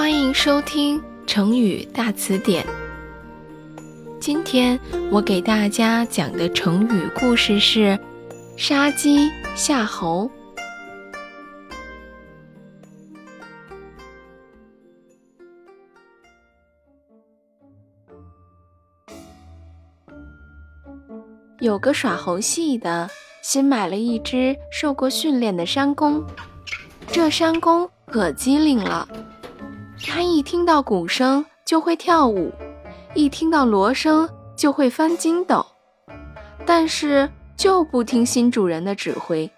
欢迎收听成语大词典。今天我给大家讲的成语故事是“杀鸡夏猴”。有个耍猴戏的，新买了一只受过训练的山公。这山公可机灵了。一听到鼓声就会跳舞，一听到锣声就会翻筋斗，但是就不听新主人的指挥，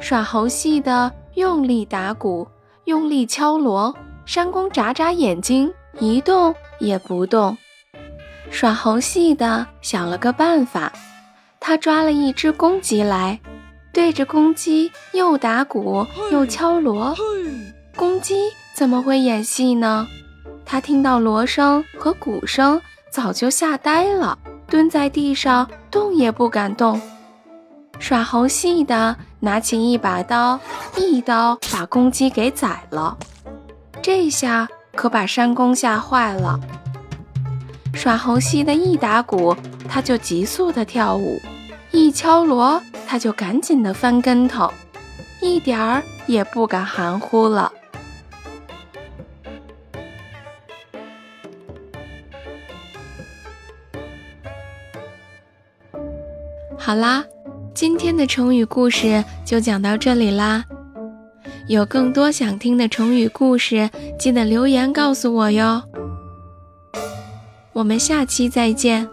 耍猴戏的用力打鼓，用力敲锣，山公眨眨眼睛，一动也不动。耍猴戏的想了个办法，他抓了一只公鸡来，对着公鸡又打鼓又敲锣，公鸡。怎么会演戏呢？他听到锣声和鼓声，早就吓呆了，蹲在地上动也不敢动。耍猴戏的拿起一把刀，一刀把公鸡给宰了。这下可把山公吓坏了。耍猴戏的一打鼓，他就急速的跳舞；一敲锣，他就赶紧的翻跟头，一点儿也不敢含糊了。好啦，今天的成语故事就讲到这里啦。有更多想听的成语故事，记得留言告诉我哟。我们下期再见。